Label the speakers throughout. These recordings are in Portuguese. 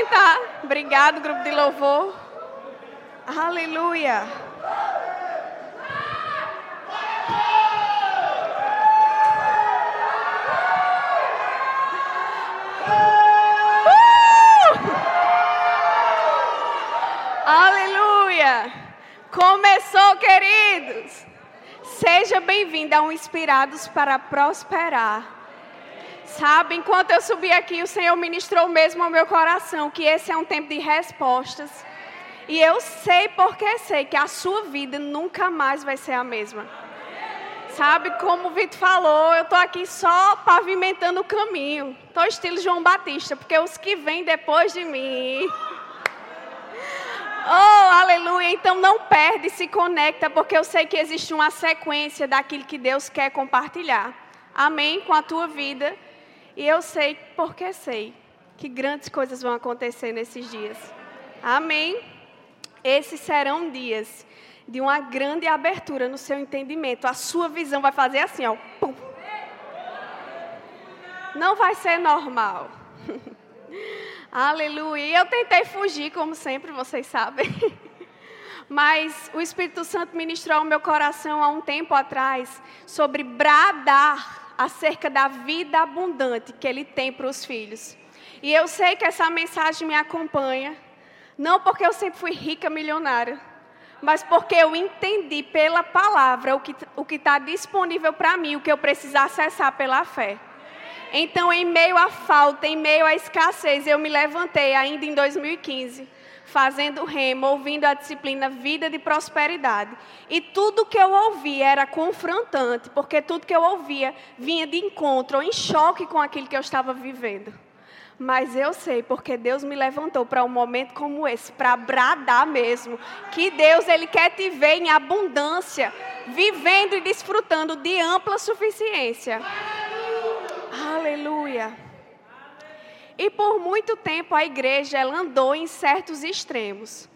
Speaker 1: sentar. Obrigado, grupo de louvor. Aleluia. Aleluia! Começou, queridos! Seja bem-vindo a um Inspirados para Prosperar. Sabe, enquanto eu subi aqui, o Senhor ministrou mesmo ao meu coração que esse é um tempo de respostas. E eu sei porque sei que a sua vida nunca mais vai ser a mesma. Sabe, como o Vitor falou, eu estou aqui só pavimentando o caminho. Estou estilo João Batista, porque os que vêm depois de mim Oh, aleluia. Então não perde, se conecta, porque eu sei que existe uma sequência daquilo que Deus quer compartilhar. Amém? Com a tua vida. E eu sei, porque sei, que grandes coisas vão acontecer nesses dias. Amém? Esses serão dias de uma grande abertura no seu entendimento. A sua visão vai fazer assim, ó. Pum. Não vai ser normal. Aleluia. Eu tentei fugir, como sempre, vocês sabem. Mas o Espírito Santo ministrou ao meu coração há um tempo atrás sobre bradar acerca da vida abundante que Ele tem para os filhos. E eu sei que essa mensagem me acompanha, não porque eu sempre fui rica, milionária, mas porque eu entendi pela palavra o que está disponível para mim, o que eu preciso acessar pela fé. Então, em meio à falta, em meio à escassez, eu me levantei ainda em 2015, fazendo remo, ouvindo a disciplina Vida de Prosperidade. E tudo que eu ouvia era confrontante, porque tudo que eu ouvia vinha de encontro em choque com aquilo que eu estava vivendo. Mas eu sei, porque Deus me levantou para um momento como esse, para bradar mesmo, que Deus ele quer te ver em abundância, vivendo e desfrutando de ampla suficiência. Aleluia. E por muito tempo a igreja ela andou em certos extremos.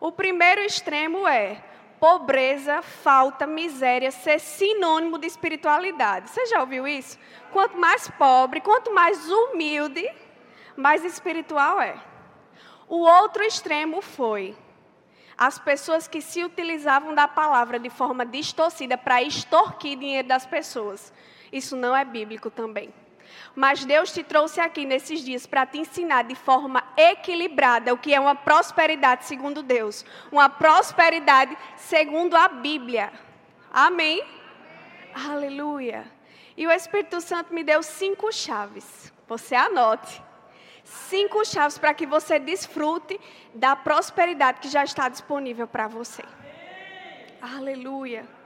Speaker 1: O primeiro extremo é pobreza, falta, miséria ser sinônimo de espiritualidade. Você já ouviu isso? Quanto mais pobre, quanto mais humilde, mais espiritual é. O outro extremo foi as pessoas que se utilizavam da palavra de forma distorcida para extorquir dinheiro das pessoas. Isso não é bíblico também. Mas Deus te trouxe aqui nesses dias para te ensinar de forma equilibrada o que é uma prosperidade segundo Deus, uma prosperidade segundo a Bíblia. Amém? Aleluia. E o Espírito Santo me deu cinco chaves. Você anote. Cinco chaves para que você desfrute da prosperidade que já está disponível para você. Aleluia.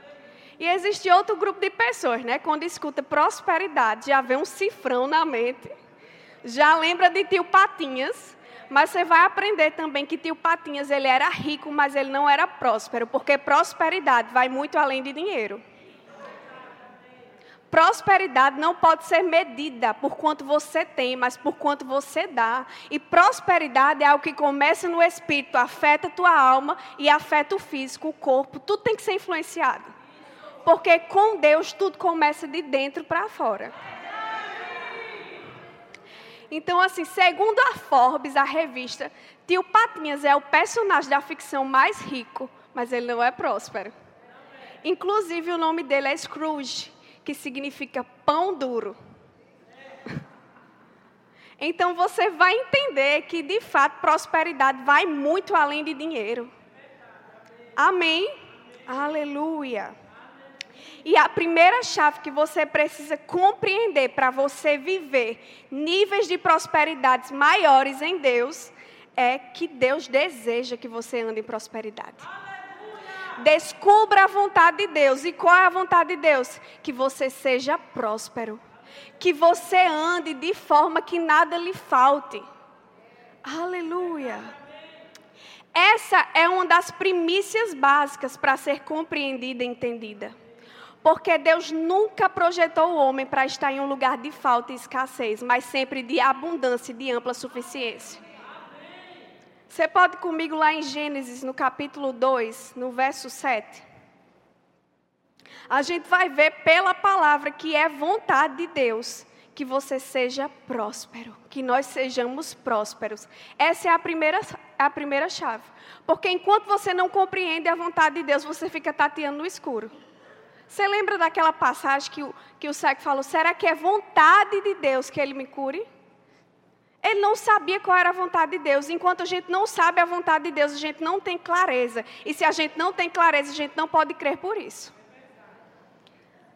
Speaker 1: E existe outro grupo de pessoas, né? Quando escuta prosperidade, já vê um cifrão na mente, já lembra de tio Patinhas, mas você vai aprender também que tio Patinhas ele era rico, mas ele não era próspero, porque prosperidade vai muito além de dinheiro. Prosperidade não pode ser medida por quanto você tem, mas por quanto você dá. E prosperidade é algo que começa no espírito, afeta a tua alma e afeta o físico, o corpo, tudo tem que ser influenciado. Porque com Deus tudo começa de dentro para fora. Então, assim, segundo a Forbes, a revista, Tio Patinhas é o personagem da ficção mais rico, mas ele não é próspero. Inclusive, o nome dele é Scrooge, que significa pão duro. Então, você vai entender que, de fato, prosperidade vai muito além de dinheiro. Amém? Aleluia. E a primeira chave que você precisa compreender para você viver níveis de prosperidades maiores em Deus é que Deus deseja que você ande em prosperidade. Descubra a vontade de Deus. E qual é a vontade de Deus? Que você seja próspero. Que você ande de forma que nada lhe falte. Aleluia. Essa é uma das primícias básicas para ser compreendida e entendida. Porque Deus nunca projetou o homem para estar em um lugar de falta e escassez, mas sempre de abundância e de ampla suficiência. Você pode comigo lá em Gênesis, no capítulo 2, no verso 7. A gente vai ver pela palavra que é vontade de Deus que você seja próspero, que nós sejamos prósperos. Essa é a primeira, a primeira chave. Porque enquanto você não compreende a vontade de Deus, você fica tateando no escuro. Você lembra daquela passagem que o, que o cego falou: será que é vontade de Deus que ele me cure? Ele não sabia qual era a vontade de Deus. Enquanto a gente não sabe a vontade de Deus, a gente não tem clareza. E se a gente não tem clareza, a gente não pode crer por isso.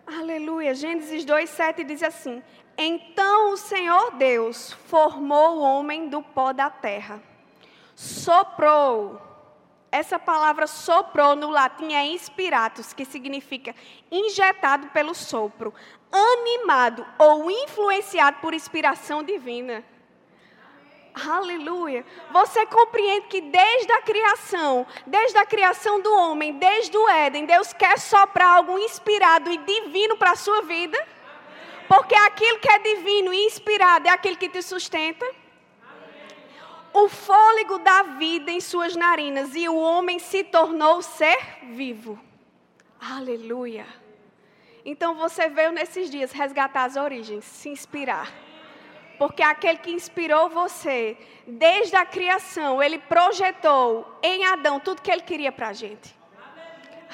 Speaker 1: Aleluia. Gênesis 2:7 diz assim: Então o Senhor Deus formou o homem do pó da terra. Soprou. Essa palavra soprou no latim é inspiratus, que significa injetado pelo sopro, animado ou influenciado por inspiração divina. Aleluia. Você compreende que desde a criação, desde a criação do homem, desde o Éden, Deus quer soprar algo inspirado e divino para a sua vida? Porque aquilo que é divino e inspirado é aquele que te sustenta. O fôlego da vida em suas narinas e o homem se tornou ser vivo. Aleluia. Então você veio nesses dias resgatar as origens, se inspirar porque aquele que inspirou você, desde a criação, ele projetou em Adão tudo que ele queria para a gente.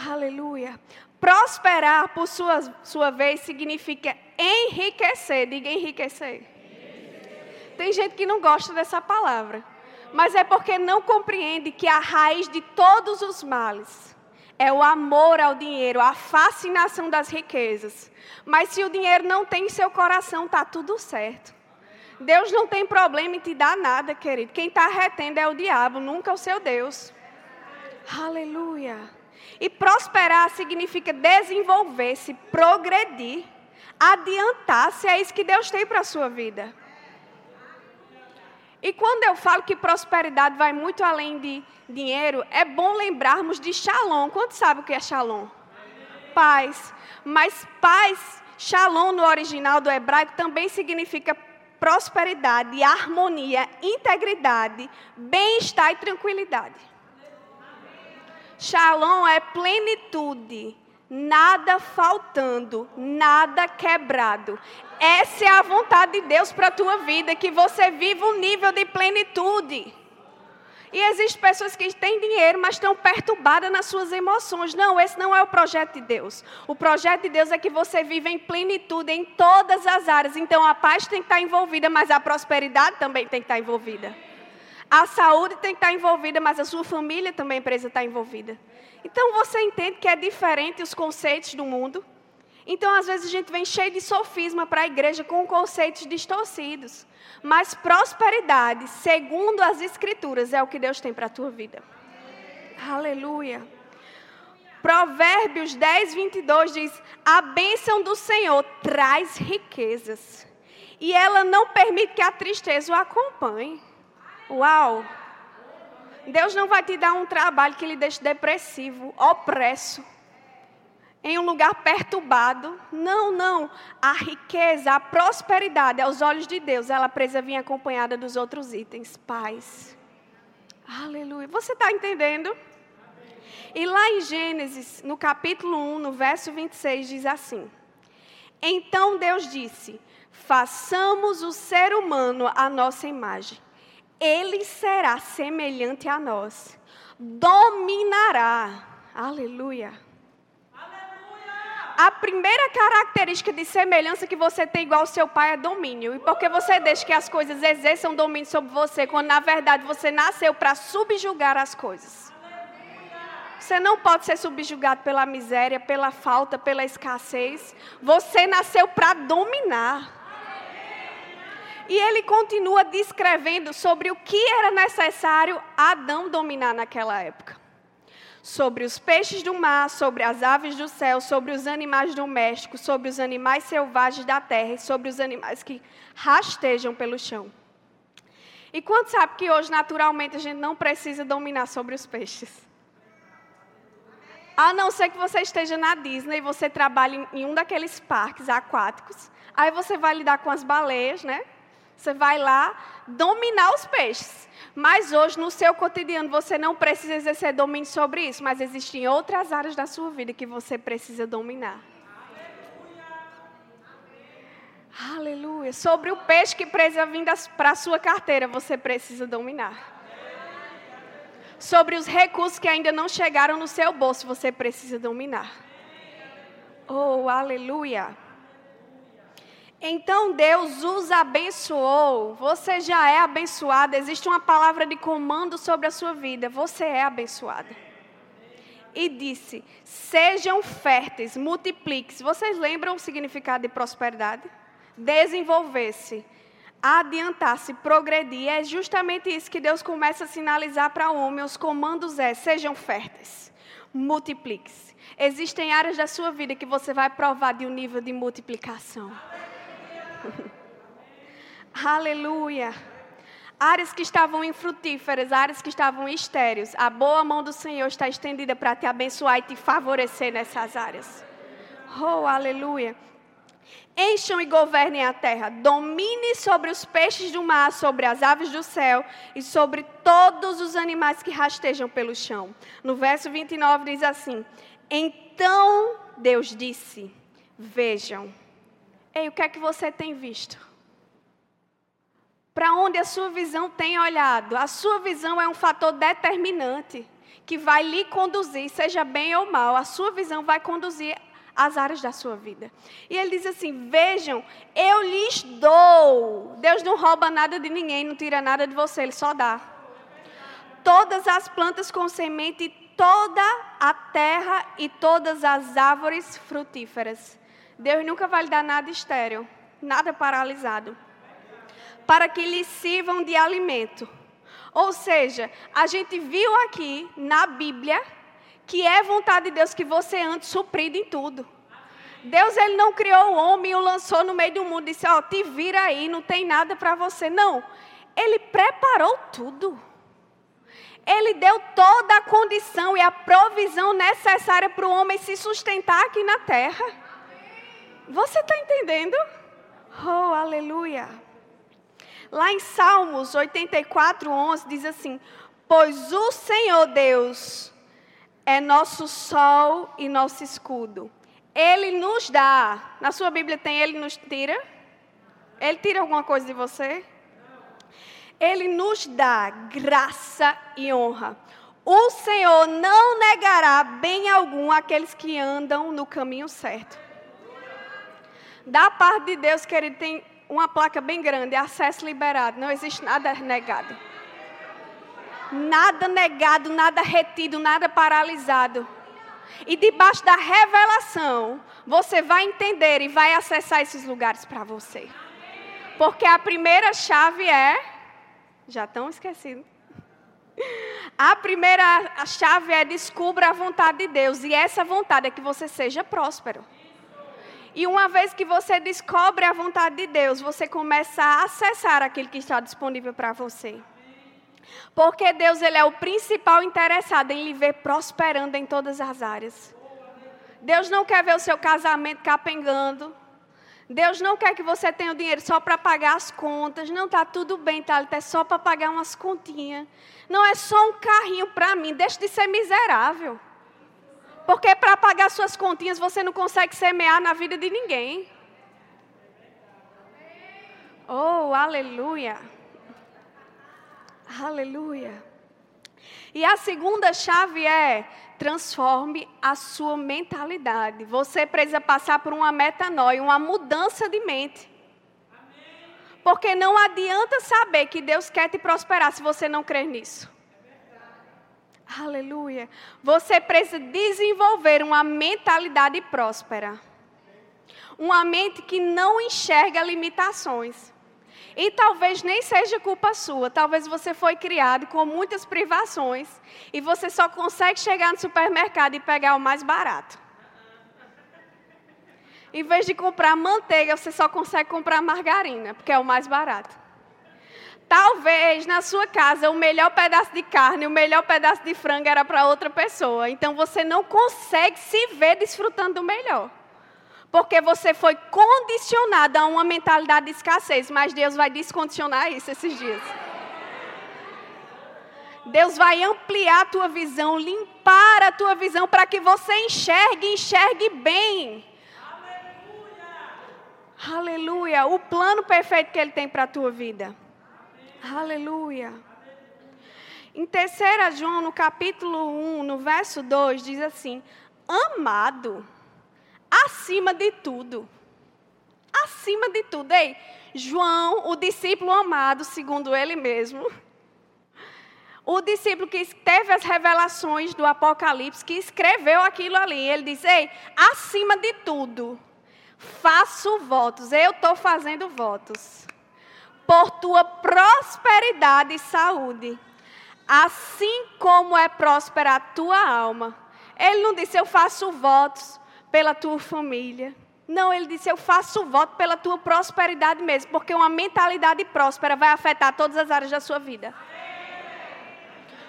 Speaker 1: Aleluia. Prosperar, por sua, sua vez, significa enriquecer. Diga enriquecer. Tem gente que não gosta dessa palavra, mas é porque não compreende que a raiz de todos os males é o amor ao dinheiro, a fascinação das riquezas. Mas se o dinheiro não tem em seu coração, está tudo certo. Deus não tem problema em te dar nada, querido. Quem está retendo é o diabo, nunca o seu Deus. Aleluia. E prosperar significa desenvolver-se, progredir, adiantar-se. É isso que Deus tem para a sua vida. E quando eu falo que prosperidade vai muito além de dinheiro, é bom lembrarmos de Shalom. Quanto sabe o que é Shalom? Paz. Mas paz, Shalom no original do hebraico também significa prosperidade, harmonia, integridade, bem-estar e tranquilidade. Shalom é plenitude, nada faltando, nada quebrado. Essa é a vontade de Deus para a tua vida, que você viva um nível de plenitude. E existem pessoas que têm dinheiro, mas estão perturbadas nas suas emoções. Não, esse não é o projeto de Deus. O projeto de Deus é que você viva em plenitude em todas as áreas. Então a paz tem que estar envolvida, mas a prosperidade também tem que estar envolvida. A saúde tem que estar envolvida, mas a sua família também precisa estar envolvida. Então você entende que é diferente os conceitos do mundo. Então, às vezes, a gente vem cheio de sofisma para a igreja com conceitos distorcidos. Mas prosperidade, segundo as Escrituras, é o que Deus tem para a tua vida. Aleluia. Provérbios 10, 22 diz: A bênção do Senhor traz riquezas, e ela não permite que a tristeza o acompanhe. Uau! Deus não vai te dar um trabalho que lhe deixe depressivo, opresso em um lugar perturbado. Não, não. A riqueza, a prosperidade, aos olhos de Deus, ela precisa vir acompanhada dos outros itens. Paz. Aleluia. Você está entendendo? E lá em Gênesis, no capítulo 1, no verso 26, diz assim: Então Deus disse: Façamos o ser humano à nossa imagem. Ele será semelhante a nós. Dominará. Aleluia a primeira característica de semelhança que você tem igual ao seu pai é domínio. E porque você deixa que as coisas exerçam domínio sobre você, quando na verdade você nasceu para subjugar as coisas. Você não pode ser subjugado pela miséria, pela falta, pela escassez. Você nasceu para dominar. E ele continua descrevendo sobre o que era necessário Adão dominar naquela época sobre os peixes do mar, sobre as aves do céu, sobre os animais domésticos, sobre os animais selvagens da terra e sobre os animais que rastejam pelo chão. E quanto sabe que hoje, naturalmente, a gente não precisa dominar sobre os peixes? A não ser que você esteja na Disney e você trabalhe em um daqueles parques aquáticos. Aí você vai lidar com as baleias, né? Você vai lá dominar os peixes. Mas hoje, no seu cotidiano, você não precisa exercer domínio sobre isso, mas existem outras áreas da sua vida que você precisa dominar. Aleluia. Sobre o peixe que precisa vir para a sua carteira, você precisa dominar. Sobre os recursos que ainda não chegaram no seu bolso, você precisa dominar. Oh, aleluia. Então Deus os abençoou. Você já é abençoada. Existe uma palavra de comando sobre a sua vida. Você é abençoada. E disse: Sejam férteis, multipliquem-se. Vocês lembram o significado de prosperidade? Desenvolver-se, adiantar-se, progredir. É justamente isso que Deus começa a sinalizar para o homem. Os comandos é: sejam férteis, multipliquem-se. Existem áreas da sua vida que você vai provar de um nível de multiplicação. Aleluia. Áreas que estavam infrutíferas, áreas que estavam estéreis. A boa mão do Senhor está estendida para te abençoar e te favorecer nessas áreas. Oh, aleluia. Encham e governem a terra, domine sobre os peixes do mar, sobre as aves do céu e sobre todos os animais que rastejam pelo chão. No verso 29 diz assim: Então Deus disse: Vejam, Ei, o que é que você tem visto? Para onde a sua visão tem olhado? A sua visão é um fator determinante que vai lhe conduzir, seja bem ou mal, a sua visão vai conduzir as áreas da sua vida. E ele diz assim: Vejam, eu lhes dou. Deus não rouba nada de ninguém, não tira nada de você, ele só dá. Todas as plantas com semente, toda a terra e todas as árvores frutíferas. Deus nunca vai lhe dar nada estéreo, nada paralisado, para que lhe sirvam de alimento. Ou seja, a gente viu aqui na Bíblia que é vontade de Deus que você ande suprido em tudo. Deus ele não criou o homem e o lançou no meio do mundo e disse: "Ó, oh, te vira aí, não tem nada para você". Não. Ele preparou tudo. Ele deu toda a condição e a provisão necessária para o homem se sustentar aqui na terra. Você está entendendo? Oh, aleluia. Lá em Salmos 84, 11 diz assim: Pois o Senhor Deus é nosso sol e nosso escudo. Ele nos dá. Na sua Bíblia tem Ele nos tira? Ele tira alguma coisa de você? Ele nos dá graça e honra. O Senhor não negará bem algum àqueles que andam no caminho certo. Da parte de Deus, querido, tem uma placa bem grande, acesso liberado. Não existe nada negado. Nada negado, nada retido, nada paralisado. E debaixo da revelação, você vai entender e vai acessar esses lugares para você. Porque a primeira chave é. Já estão esquecidos. A primeira chave é descubra a vontade de Deus. E essa vontade é que você seja próspero. E uma vez que você descobre a vontade de Deus, você começa a acessar aquilo que está disponível para você. Porque Deus ele é o principal interessado em lhe ver prosperando em todas as áreas. Deus não quer ver o seu casamento capengando. Deus não quer que você tenha o dinheiro só para pagar as contas. Não está tudo bem, tá? É só para pagar umas continhas. Não é só um carrinho para mim. Deixa de ser miserável. Porque para pagar suas continhas você não consegue semear na vida de ninguém. Oh, aleluia. Aleluia. E a segunda chave é transforme a sua mentalidade. Você precisa passar por uma metanoia, uma mudança de mente. Porque não adianta saber que Deus quer te prosperar se você não crer nisso. Aleluia. Você precisa desenvolver uma mentalidade próspera. Uma mente que não enxerga limitações. E talvez nem seja culpa sua. Talvez você foi criado com muitas privações e você só consegue chegar no supermercado e pegar o mais barato. Em vez de comprar manteiga, você só consegue comprar margarina, porque é o mais barato. Talvez na sua casa o melhor pedaço de carne, o melhor pedaço de frango era para outra pessoa. Então você não consegue se ver desfrutando do melhor. Porque você foi condicionado a uma mentalidade de escassez, mas Deus vai descondicionar isso esses dias. Deus vai ampliar a tua visão, limpar a tua visão para que você enxergue, enxergue bem. Aleluia. O plano perfeito que Ele tem para a tua vida. Aleluia. Em 3 João, no capítulo 1, no verso 2, diz assim: Amado, acima de tudo. Acima de tudo. Ei, João, o discípulo amado, segundo ele mesmo, o discípulo que teve as revelações do Apocalipse, que escreveu aquilo ali, ele diz: Ei, acima de tudo, faço votos, eu estou fazendo votos, por tua prosperidade e saúde, assim como é próspera a tua alma. Ele não disse: Eu faço votos pela tua família. Não, ele disse: Eu faço voto pela tua prosperidade mesmo, porque uma mentalidade próspera vai afetar todas as áreas da sua vida.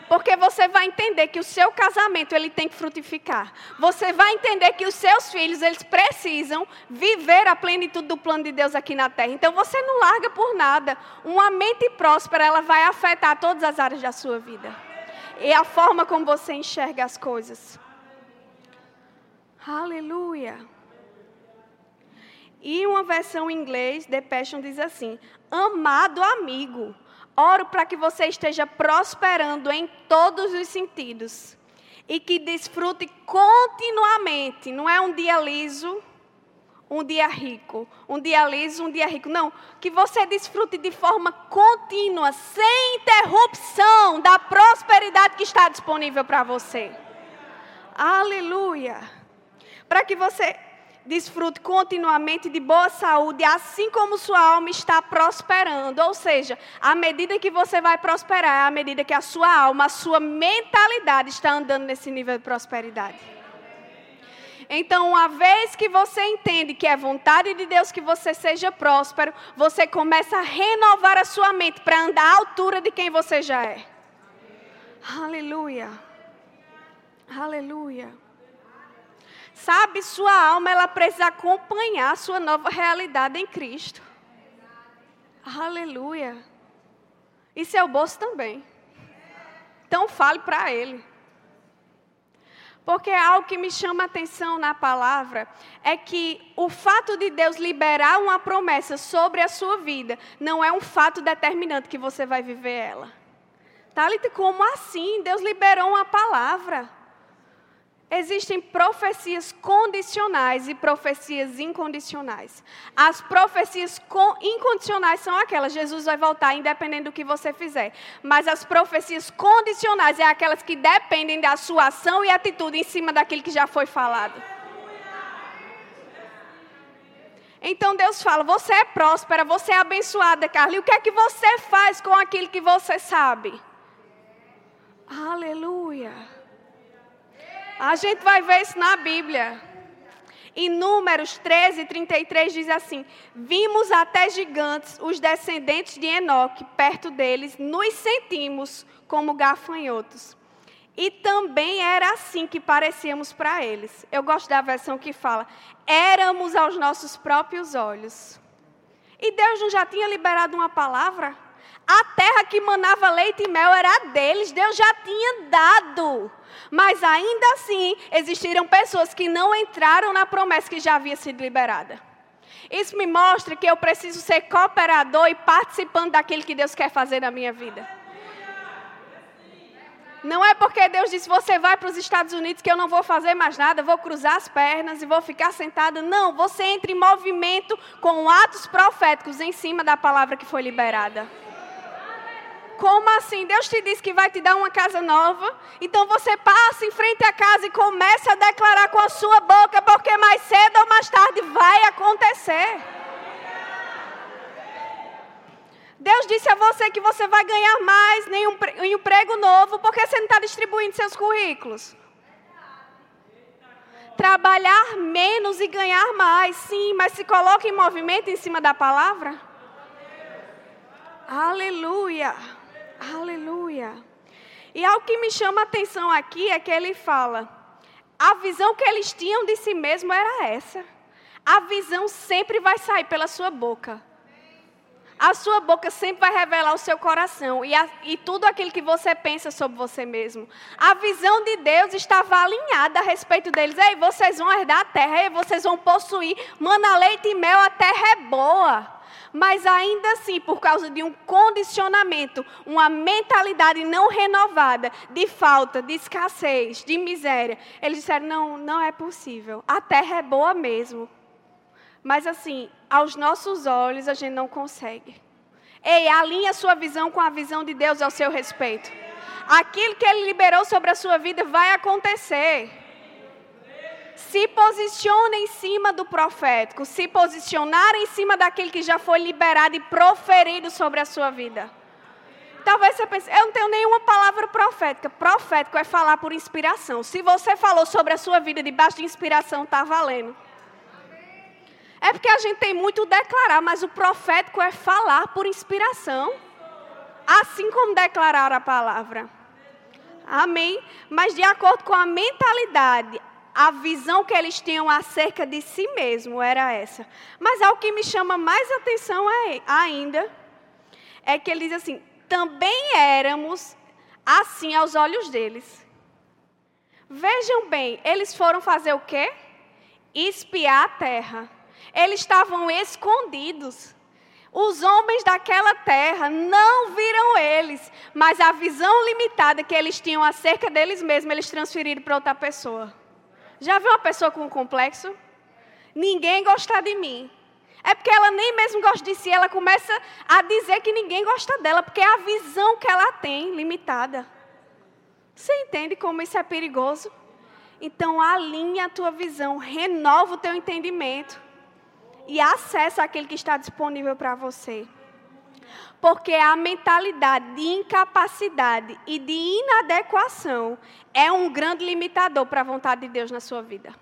Speaker 1: Porque você vai entender que o seu casamento ele tem que frutificar. Você vai entender que os seus filhos eles precisam viver a plenitude do plano de Deus aqui na terra. Então você não larga por nada. Uma mente próspera ela vai afetar todas as áreas da sua vida. E a forma como você enxerga as coisas. Aleluia. E uma versão em inglês, The Passion diz assim: Amado amigo, Oro para que você esteja prosperando em todos os sentidos e que desfrute continuamente. Não é um dia liso, um dia rico, um dia liso, um dia rico. Não, que você desfrute de forma contínua, sem interrupção, da prosperidade que está disponível para você. Aleluia. Para que você desfrute continuamente de boa saúde, assim como sua alma está prosperando. Ou seja, à medida que você vai prosperar, à medida que a sua alma, a sua mentalidade está andando nesse nível de prosperidade. Então, uma vez que você entende que é vontade de Deus que você seja próspero, você começa a renovar a sua mente para andar à altura de quem você já é. Aleluia. Aleluia. Sabe, sua alma ela precisa acompanhar a sua nova realidade em Cristo. Aleluia. E seu bolso também. Então fale para ele. Porque algo que me chama a atenção na palavra é que o fato de Deus liberar uma promessa sobre a sua vida não é um fato determinante que você vai viver ela. Thalita, como assim? Deus liberou uma palavra. Existem profecias condicionais e profecias incondicionais. As profecias incondicionais são aquelas, Jesus vai voltar independente do que você fizer. Mas as profecias condicionais é aquelas que dependem da sua ação e atitude em cima daquilo que já foi falado. Então Deus fala: você é próspera, você é abençoada, Carla. E o que é que você faz com aquilo que você sabe? Aleluia. A gente vai ver isso na Bíblia. Em Números 13, 33 diz assim: Vimos até gigantes, os descendentes de Enoque, perto deles, nos sentimos como gafanhotos. E também era assim que parecíamos para eles. Eu gosto da versão que fala: éramos aos nossos próprios olhos. E Deus não já tinha liberado uma palavra? A terra que manava leite e mel era deles, Deus já tinha dado. Mas ainda assim, existiram pessoas que não entraram na promessa que já havia sido liberada. Isso me mostra que eu preciso ser cooperador e participando daquilo que Deus quer fazer na minha vida. Não é porque Deus disse você vai para os Estados Unidos que eu não vou fazer mais nada, vou cruzar as pernas e vou ficar sentada. Não, você entra em movimento com atos proféticos em cima da palavra que foi liberada. Como assim? Deus te disse que vai te dar uma casa nova. Então você passa em frente à casa e começa a declarar com a sua boca, porque mais cedo ou mais tarde vai acontecer. Deus disse a você que você vai ganhar mais em um emprego novo, porque você não está distribuindo seus currículos. Trabalhar menos e ganhar mais, sim, mas se coloca em movimento em cima da palavra. Aleluia. Aleluia. E algo que me chama a atenção aqui é que ele fala: a visão que eles tinham de si mesmo era essa. A visão sempre vai sair pela sua boca. A sua boca sempre vai revelar o seu coração e, a, e, tudo aquilo que você pensa sobre você mesmo. A visão de Deus estava alinhada a respeito deles. Ei, vocês vão herdar a terra, ei, vocês vão possuir. Mana, leite e mel, a terra é boa. Mas ainda assim, por causa de um condicionamento, uma mentalidade não renovada, de falta, de escassez, de miséria, eles disseram: não, não é possível. A terra é boa mesmo. Mas assim, aos nossos olhos, a gente não consegue. Ei, alinhe a sua visão com a visão de Deus ao seu respeito. Aquilo que Ele liberou sobre a sua vida vai acontecer. Se posicione em cima do profético, se posicionar em cima daquilo que já foi liberado e proferido sobre a sua vida. Talvez você pense, eu não tenho nenhuma palavra profética. Profético é falar por inspiração. Se você falou sobre a sua vida debaixo de inspiração, está valendo. É porque a gente tem muito declarar, mas o profético é falar por inspiração. Assim como declarar a palavra. Amém? Mas de acordo com a mentalidade, a visão que eles tinham acerca de si mesmo era essa. Mas algo que me chama mais atenção é, ainda é que ele diz assim: também éramos assim aos olhos deles. Vejam bem, eles foram fazer o quê? Espiar a terra. Eles estavam escondidos. Os homens daquela terra não viram eles, mas a visão limitada que eles tinham acerca deles mesmos, eles transferiram para outra pessoa. Já viu uma pessoa com um complexo? Ninguém gosta de mim. É porque ela nem mesmo gosta de si, ela começa a dizer que ninguém gosta dela, porque é a visão que ela tem limitada. Você entende como isso é perigoso? Então, alinha a tua visão, renova o teu entendimento e acessa aquele que está disponível para você. Porque a mentalidade de incapacidade e de inadequação é um grande limitador para a vontade de Deus na sua vida.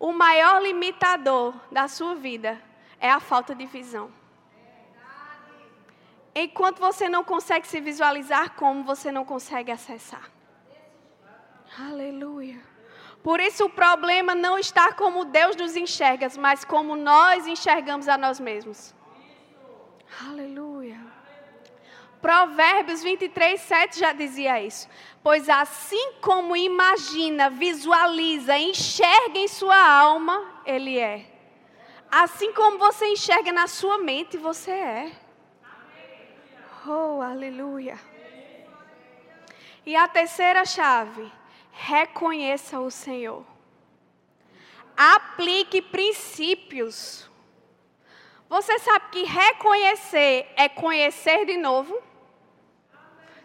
Speaker 1: O maior limitador da sua vida é a falta de visão. Enquanto você não consegue se visualizar como, você não consegue acessar. Aleluia. Por isso o problema não está como Deus nos enxerga, mas como nós enxergamos a nós mesmos. Aleluia. Provérbios 23, 7 já dizia isso. Pois assim como imagina, visualiza, enxerga em sua alma, Ele é. Assim como você enxerga na sua mente, você é. Oh, aleluia. E a terceira chave reconheça o Senhor. Aplique princípios. Você sabe que reconhecer é conhecer de novo?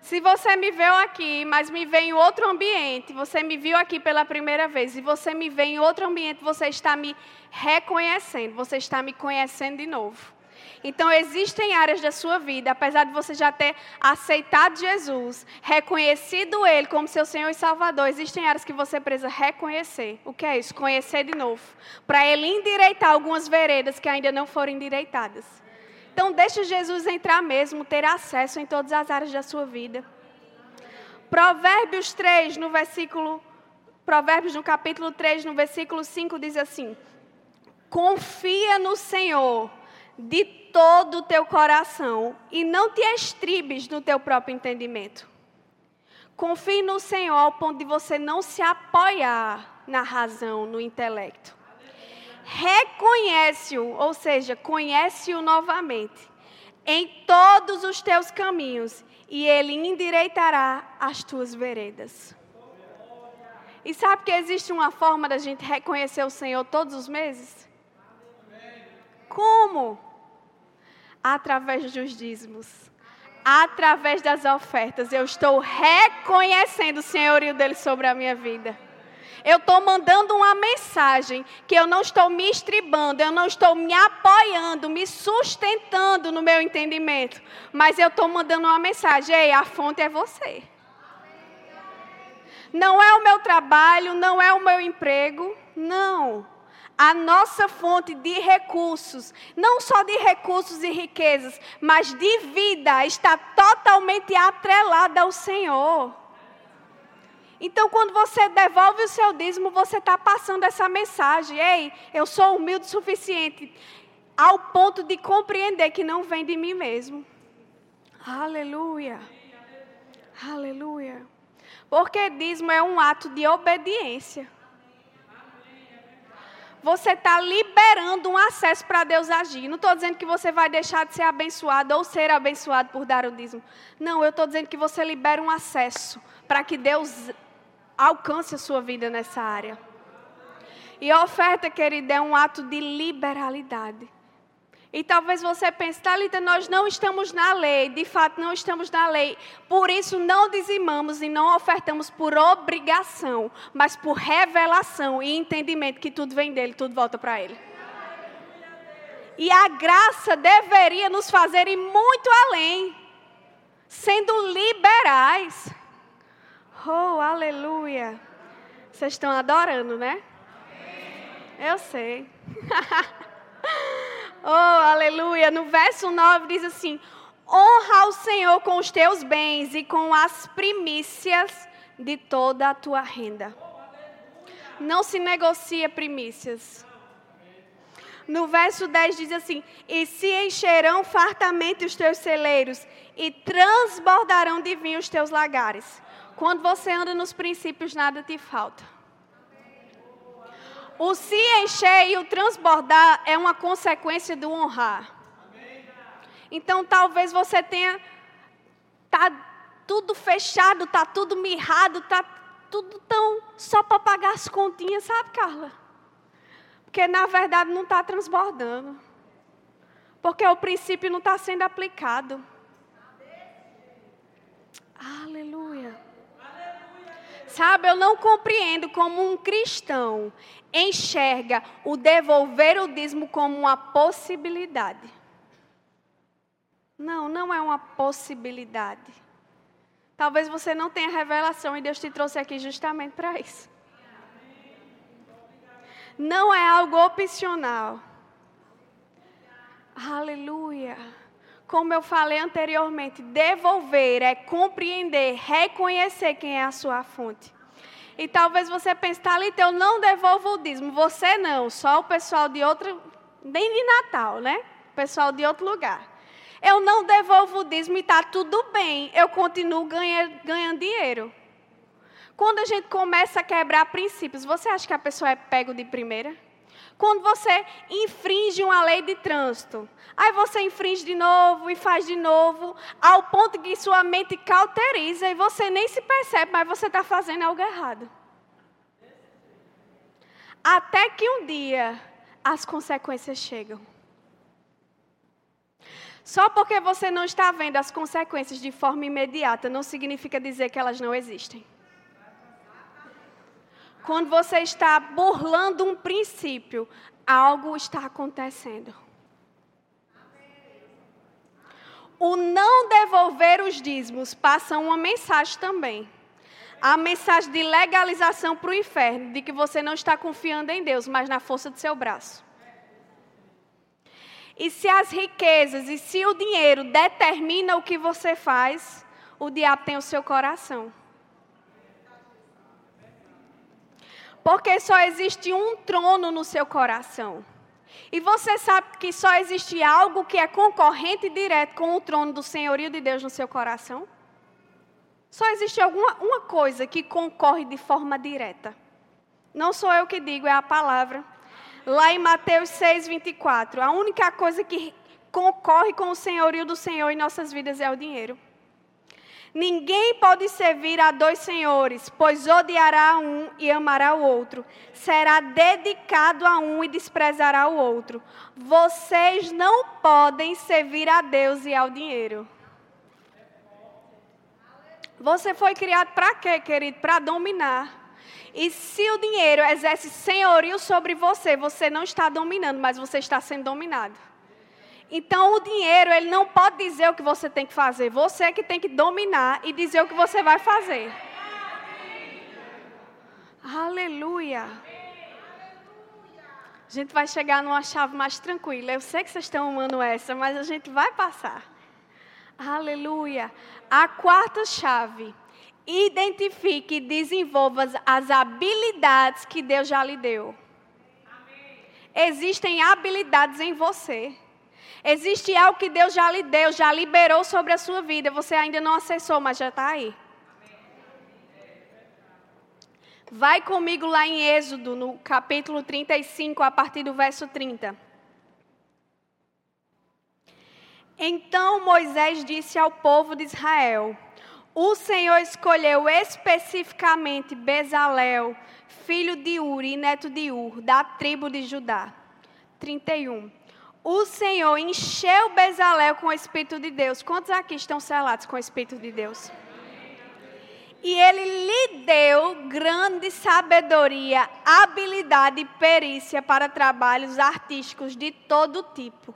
Speaker 1: Se você me viu aqui, mas me vê em outro ambiente, você me viu aqui pela primeira vez e você me vê em outro ambiente, você está me reconhecendo, você está me conhecendo de novo. Então, existem áreas da sua vida, apesar de você já ter aceitado Jesus, reconhecido Ele como seu Senhor e Salvador, existem áreas que você precisa reconhecer. O que é isso? Conhecer de novo. Para Ele endireitar algumas veredas que ainda não foram endireitadas. Então, deixe Jesus entrar mesmo, ter acesso em todas as áreas da sua vida. Provérbios 3, no versículo. Provérbios no capítulo 3, no versículo 5, diz assim: Confia no Senhor de todo o teu coração e não te estribes no teu próprio entendimento. Confie no Senhor ao ponto de você não se apoiar na razão, no intelecto. Reconhece-o, ou seja, conhece-o novamente em todos os teus caminhos e ele endireitará as tuas veredas. E sabe que existe uma forma da gente reconhecer o Senhor todos os meses? Como? Através dos dízimos. Através das ofertas. Eu estou reconhecendo o senhorio dele sobre a minha vida. Eu estou mandando uma mensagem que eu não estou me estribando, eu não estou me apoiando, me sustentando no meu entendimento. Mas eu estou mandando uma mensagem: ei, a fonte é você. Não é o meu trabalho, não é o meu emprego, não a nossa fonte de recursos, não só de recursos e riquezas, mas de vida, está totalmente atrelada ao Senhor. Então, quando você devolve o seu dízimo, você está passando essa mensagem: ei, eu sou humilde o suficiente. ao ponto de compreender que não vem de mim mesmo. Aleluia. Aleluia. Porque dízimo é um ato de obediência. Você está liberando um acesso para Deus agir. Não estou dizendo que você vai deixar de ser abençoado ou ser abençoado por dar o dízimo. Não, eu estou dizendo que você libera um acesso para que Deus alcance a sua vida nessa área. E a oferta, querida, é um ato de liberalidade. E talvez você pense, Thalita, nós não estamos na lei, de fato não estamos na lei. Por isso não dizimamos e não ofertamos por obrigação, mas por revelação e entendimento que tudo vem dele, tudo volta para ele. E a graça deveria nos fazer ir muito além, sendo liberais. Oh, aleluia. Vocês estão adorando, né? Eu sei. Oh, aleluia. No verso 9 diz assim: Honra ao Senhor com os teus bens e com as primícias de toda a tua renda. Não se negocia primícias. No verso 10 diz assim: E se encherão fartamente os teus celeiros, e transbordarão de vinho os teus lagares. Quando você anda nos princípios, nada te falta. O se encher e o transbordar é uma consequência do honrar. Então talvez você tenha tá tudo fechado, tá tudo mirrado, tá tudo tão só para pagar as continhas, sabe, Carla? Porque na verdade não está transbordando. Porque o princípio não está sendo aplicado. Aleluia. Sabe, eu não compreendo como um cristão enxerga o devolver o dízimo como uma possibilidade. Não, não é uma possibilidade. Talvez você não tenha revelação e Deus te trouxe aqui justamente para isso. Não é algo opcional. Aleluia. Como eu falei anteriormente, devolver é compreender, reconhecer quem é a sua fonte. E talvez você pense, Thalita, eu não devolvo o dízimo. Você não, só o pessoal de outro, nem de Natal, né? O pessoal de outro lugar. Eu não devolvo o dízimo e está tudo bem, eu continuo ganhando, ganhando dinheiro. Quando a gente começa a quebrar princípios, você acha que a pessoa é pego de primeira? Quando você infringe uma lei de trânsito, aí você infringe de novo e faz de novo, ao ponto que sua mente cauteriza e você nem se percebe, mas você está fazendo algo errado. Até que um dia as consequências chegam. Só porque você não está vendo as consequências de forma imediata, não significa dizer que elas não existem. Quando você está burlando um princípio, algo está acontecendo. O não devolver os dízimos passa uma mensagem também. A mensagem de legalização para o inferno, de que você não está confiando em Deus, mas na força do seu braço. E se as riquezas e se o dinheiro determina o que você faz, o diabo tem o seu coração. Porque só existe um trono no seu coração. E você sabe que só existe algo que é concorrente direto com o trono do senhorio de Deus no seu coração? Só existe alguma uma coisa que concorre de forma direta. Não sou eu que digo, é a palavra. Lá em Mateus 6, 24. A única coisa que concorre com o senhorio do Senhor em nossas vidas é o dinheiro. Ninguém pode servir a dois senhores, pois odiará um e amará o outro. Será dedicado a um e desprezará o outro. Vocês não podem servir a Deus e ao dinheiro. Você foi criado para quê, querido? Para dominar. E se o dinheiro exerce senhorio sobre você, você não está dominando, mas você está sendo dominado. Então, o dinheiro, ele não pode dizer o que você tem que fazer. Você é que tem que dominar e dizer o que você vai fazer. Aleluia. A gente vai chegar numa chave mais tranquila. Eu sei que vocês estão amando essa, mas a gente vai passar. Aleluia. A quarta chave. Identifique e desenvolva as habilidades que Deus já lhe deu. Existem habilidades em você. Existe algo que Deus já lhe deu, já liberou sobre a sua vida. Você ainda não acessou, mas já está aí. Vai comigo lá em Êxodo, no capítulo 35, a partir do verso 30. Então Moisés disse ao povo de Israel: O Senhor escolheu especificamente Bezalel, filho de Uri, neto de Ur, da tribo de Judá. 31. O Senhor encheu Bezalel com o Espírito de Deus. Quantos aqui estão selados com o Espírito de Deus? E ele lhe deu grande sabedoria, habilidade e perícia para trabalhos artísticos de todo tipo.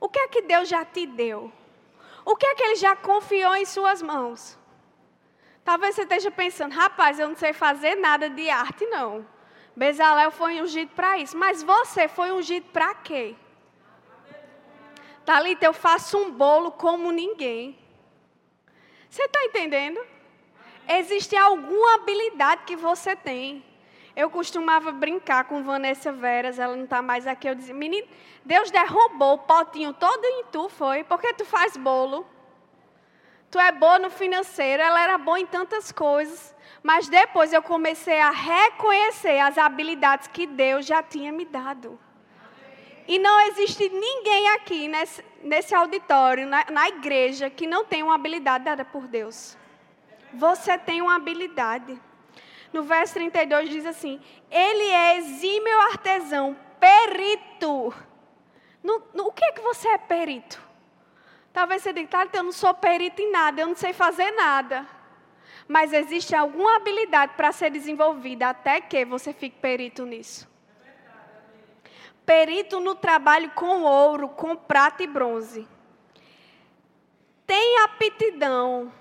Speaker 1: O que é que Deus já te deu? O que é que Ele já confiou em suas mãos? Talvez você esteja pensando, rapaz, eu não sei fazer nada de arte, não. Bezalel foi ungido para isso. Mas você foi ungido para quê? Talita, eu faço um bolo como ninguém. Você está entendendo? Existe alguma habilidade que você tem. Eu costumava brincar com Vanessa Veras, ela não está mais aqui. Eu dizia, menino, Deus derrubou o potinho todo em tu, foi? Porque tu faz bolo. Tu é boa no financeiro, ela era boa em tantas coisas. Mas depois eu comecei a reconhecer as habilidades que Deus já tinha me dado. E não existe ninguém aqui nesse, nesse auditório, na, na igreja, que não tem uma habilidade dada por Deus. Você tem uma habilidade no verso 32 diz assim: Ele é exímio artesão, perito. No, no, o que é que você é perito? Talvez você diga, eu não sou perito em nada, eu não sei fazer nada. Mas existe alguma habilidade para ser desenvolvida até que você fique perito nisso. Perito no trabalho com ouro, com prata e bronze. Tem aptidão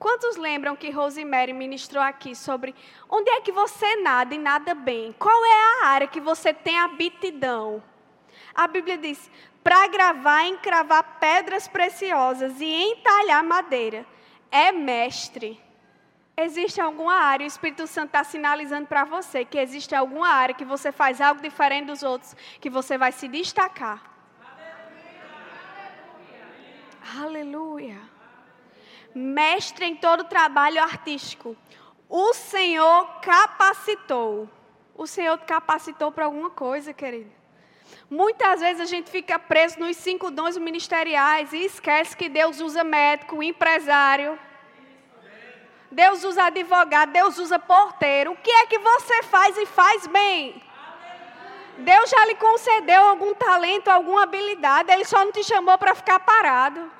Speaker 1: Quantos lembram que Rosemary ministrou aqui sobre onde é que você nada e nada bem? Qual é a área que você tem aptidão? A Bíblia diz: para gravar, encravar pedras preciosas e entalhar madeira. É mestre. Existe alguma área, o Espírito Santo está sinalizando para você que existe alguma área que você faz algo diferente dos outros, que você vai se destacar. Aleluia. Aleluia mestre em todo trabalho artístico. O Senhor capacitou. O Senhor te capacitou para alguma coisa, querido. Muitas vezes a gente fica preso nos cinco dons ministeriais e esquece que Deus usa médico, empresário. Deus usa advogado, Deus usa porteiro. O que é que você faz e faz bem? Deus já lhe concedeu algum talento, alguma habilidade, Ele só não te chamou para ficar parado.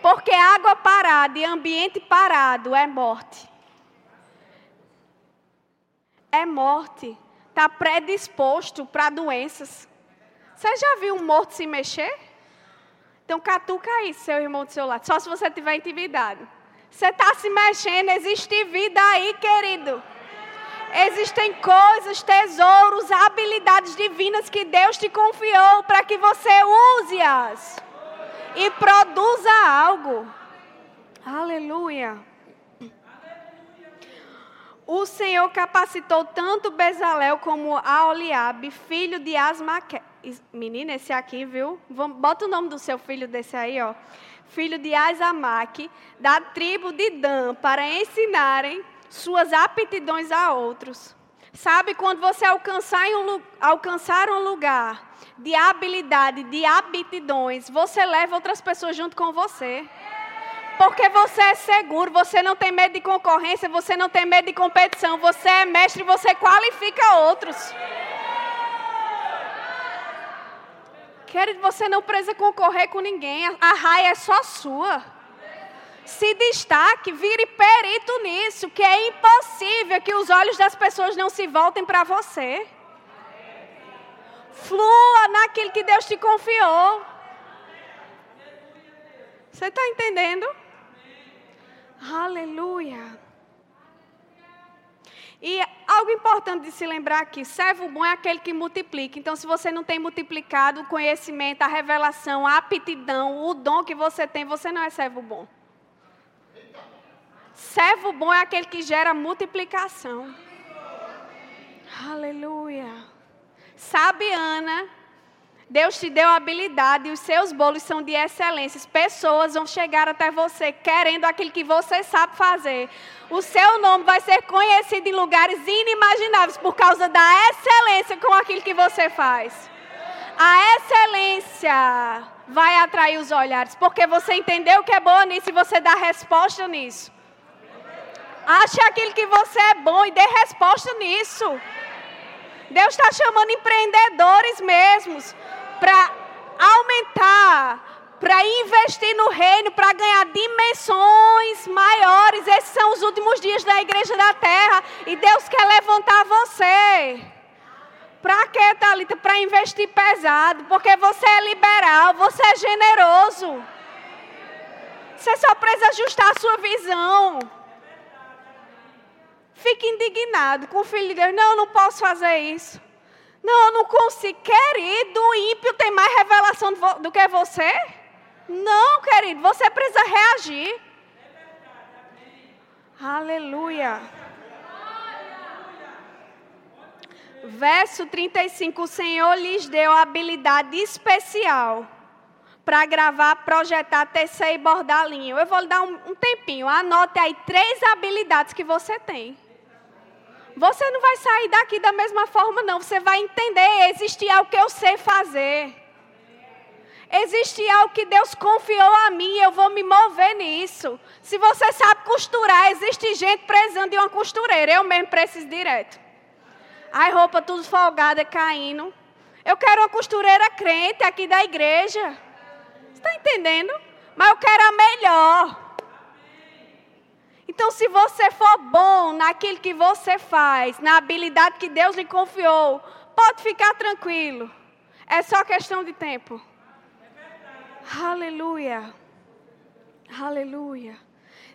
Speaker 1: Porque água parada e ambiente parado é morte. É morte. Está predisposto para doenças. Você já viu um morto se mexer? Então catuca aí, seu irmão do seu lado. Só se você tiver intimidade. Você está se mexendo, existe vida aí, querido. Existem coisas, tesouros, habilidades divinas que Deus te confiou para que você use-as e produza algo. Aleluia. O Senhor capacitou tanto Bezalel como Aoliabe, filho de Asmaque. Menina, esse aqui, viu? Bota o nome do seu filho desse aí, ó. Filho de Asamaque, da tribo de Dan, para ensinarem suas aptidões a outros. Sabe, quando você alcançar, um, alcançar um lugar de habilidade, de aptidões, você leva outras pessoas junto com você. Porque você é seguro, você não tem medo de concorrência, você não tem medo de competição, você é mestre, você qualifica outros. Querido, você não precisa concorrer com ninguém, a raia é só sua. Se destaque, vire perito nisso, que é impossível que os olhos das pessoas não se voltem para você. Flua naquilo que Deus te confiou. Você está entendendo? Aleluia. E algo importante de se lembrar aqui: servo bom é aquele que multiplica. Então, se você não tem multiplicado o conhecimento, a revelação, a aptidão, o dom que você tem, você não é servo bom. Servo bom é aquele que gera multiplicação. Aleluia. Sabe, Ana, Deus te deu habilidade e os seus bolos são de excelência. Pessoas vão chegar até você querendo aquilo que você sabe fazer. O seu nome vai ser conhecido em lugares inimagináveis por causa da excelência com aquilo que você faz. A excelência vai atrair os olhares, porque você entendeu que é boa nisso e você dá resposta nisso. Ache aquilo que você é bom e dê resposta nisso. Deus está chamando empreendedores mesmos para aumentar, para investir no reino, para ganhar dimensões maiores. Esses são os últimos dias da igreja da terra e Deus quer levantar você. Para quê, Thalita? Para investir pesado, porque você é liberal, você é generoso. Você só precisa ajustar a sua visão. Fique indignado com o filho de Deus. Não, eu não posso fazer isso. Não, eu não consigo. Querido, o ímpio tem mais revelação do que você? Não, querido, você precisa reagir. Aleluia. Verso 35: O Senhor lhes deu habilidade especial para gravar, projetar, tecer e bordar linho. Eu vou lhe dar um, um tempinho. Anote aí três habilidades que você tem. Você não vai sair daqui da mesma forma, não. Você vai entender: existe algo que eu sei fazer. Existe algo que Deus confiou a mim, eu vou me mover nisso. Se você sabe costurar, existe gente precisando de uma costureira. Eu mesmo preciso direto. Ai, roupa tudo folgada, caindo. Eu quero uma costureira crente aqui da igreja. Está entendendo? Mas eu quero a melhor. Então, se você for bom naquilo que você faz, na habilidade que Deus lhe confiou, pode ficar tranquilo. É só questão de tempo. Aleluia. Aleluia.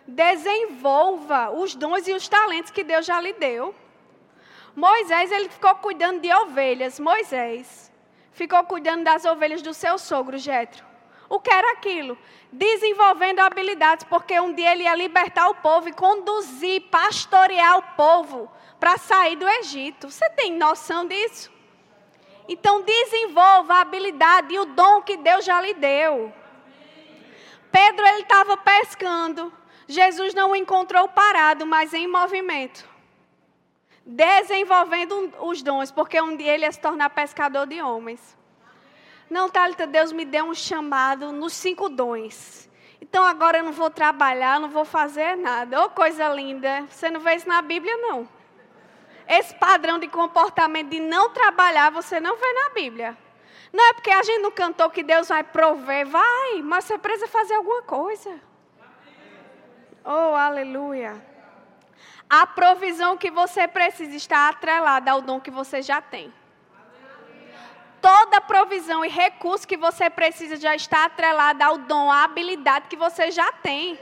Speaker 1: Desenvolva os dons e os talentos que Deus já lhe deu. Moisés, ele ficou cuidando de ovelhas. Moisés ficou cuidando das ovelhas do seu sogro, Jetro. O que era aquilo? Desenvolvendo habilidades, porque um dia ele ia libertar o povo e conduzir, pastorear o povo para sair do Egito. Você tem noção disso? Então desenvolva a habilidade e o dom que Deus já lhe deu. Pedro ele estava pescando. Jesus não o encontrou parado, mas em movimento. Desenvolvendo os dons, porque um dia ele ia se tornar pescador de homens. Não, Thalita, Deus me deu um chamado nos cinco dons. Então agora eu não vou trabalhar, não vou fazer nada. Ô oh, coisa linda. Você não vê isso na Bíblia, não. Esse padrão de comportamento de não trabalhar, você não vê na Bíblia. Não é porque a gente não cantou que Deus vai prover, vai, mas você precisa fazer alguma coisa. Oh, aleluia. A provisão que você precisa está atrelada ao dom que você já tem toda provisão e recurso que você precisa já está atrelada ao dom, à habilidade que você já tem.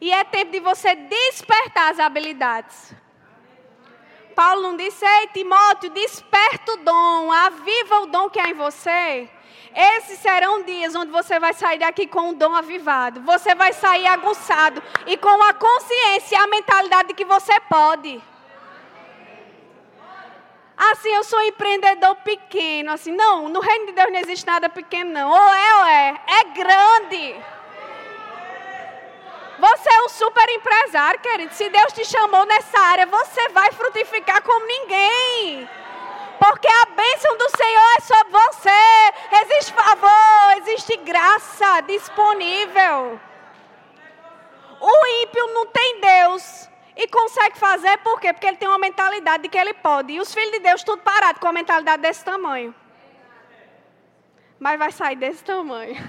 Speaker 1: E é tempo de você despertar as habilidades. Paulo não disse, ei Timóteo, desperta o dom, aviva o dom que há em você. Esses serão dias onde você vai sair daqui com o dom avivado. Você vai sair aguçado e com a consciência e a mentalidade de que você pode. Assim, eu sou um empreendedor pequeno. Assim, não, no reino de Deus não existe nada pequeno, não. Ou é ou é. É grande. Você é um super empresário, querido. Se Deus te chamou nessa área, você vai frutificar como ninguém. Porque a bênção do Senhor é sobre você. Existe favor, existe graça disponível. O ímpio não tem Deus. E consegue fazer por quê? Porque ele tem uma mentalidade de que ele pode. E os filhos de Deus, tudo parado com a mentalidade desse tamanho. Mas vai sair desse tamanho.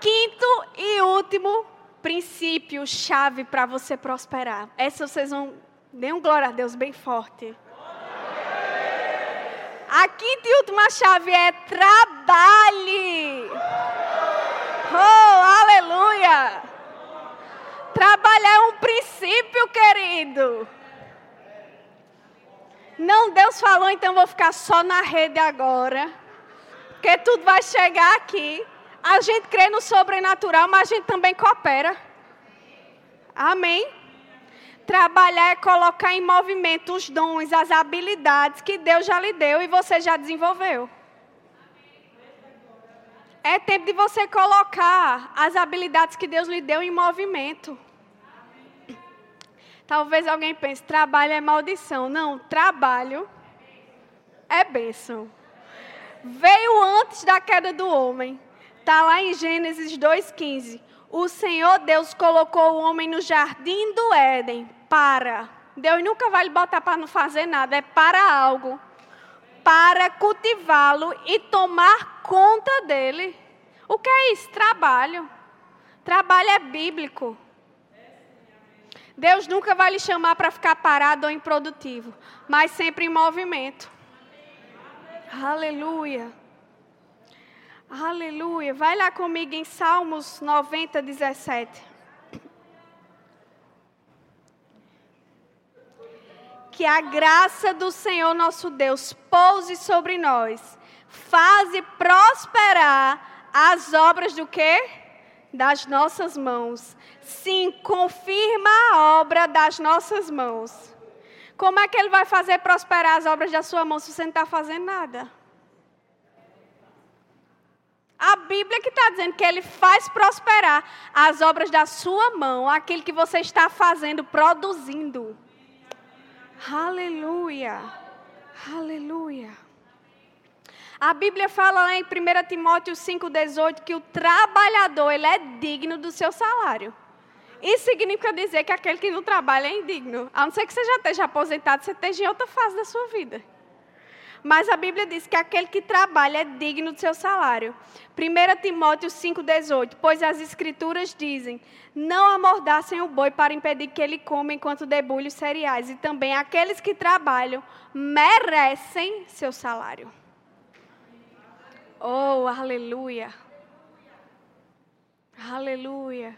Speaker 1: Quinto e último princípio, chave para você prosperar. Essa vocês vão. Dê um glória a Deus bem forte. A quinta e última chave é trabalhe. Oh, aleluia! Trabalhar é um princípio, querido. Não, Deus falou, então vou ficar só na rede agora. Porque tudo vai chegar aqui. A gente crê no sobrenatural, mas a gente também coopera. Amém? Trabalhar é colocar em movimento os dons, as habilidades que Deus já lhe deu e você já desenvolveu. É tempo de você colocar as habilidades que Deus lhe deu em movimento. Talvez alguém pense, trabalho é maldição. Não, trabalho é bênção. Veio antes da queda do homem. Está lá em Gênesis 2,15. O Senhor Deus colocou o homem no jardim do Éden para. Deus nunca vai lhe botar para não fazer nada, é para algo. Para cultivá-lo e tomar conta dele. O que é isso? Trabalho. Trabalho é bíblico. Deus nunca vai lhe chamar para ficar parado ou improdutivo, mas sempre em movimento. Aleluia. Aleluia. Vai lá comigo em Salmos 90, 17. Que a graça do Senhor nosso Deus pouse sobre nós, faze prosperar as obras do quê? Das nossas mãos. Sim, confirma a obra das nossas mãos. Como é que ele vai fazer prosperar as obras da sua mão se você não está fazendo nada? A Bíblia que está dizendo que ele faz prosperar as obras da sua mão, aquilo que você está fazendo, produzindo. Aleluia. Aleluia. A Bíblia fala lá em 1 Timóteo 5,18 que o trabalhador ele é digno do seu salário. Isso significa dizer que aquele que não trabalha é indigno. A não ser que você já esteja aposentado, você esteja em outra fase da sua vida. Mas a Bíblia diz que aquele que trabalha é digno do seu salário. 1 Timóteo 5,18. Pois as Escrituras dizem: Não amordassem o boi para impedir que ele coma enquanto debulhe os cereais. E também aqueles que trabalham merecem seu salário. Oh, aleluia. Aleluia.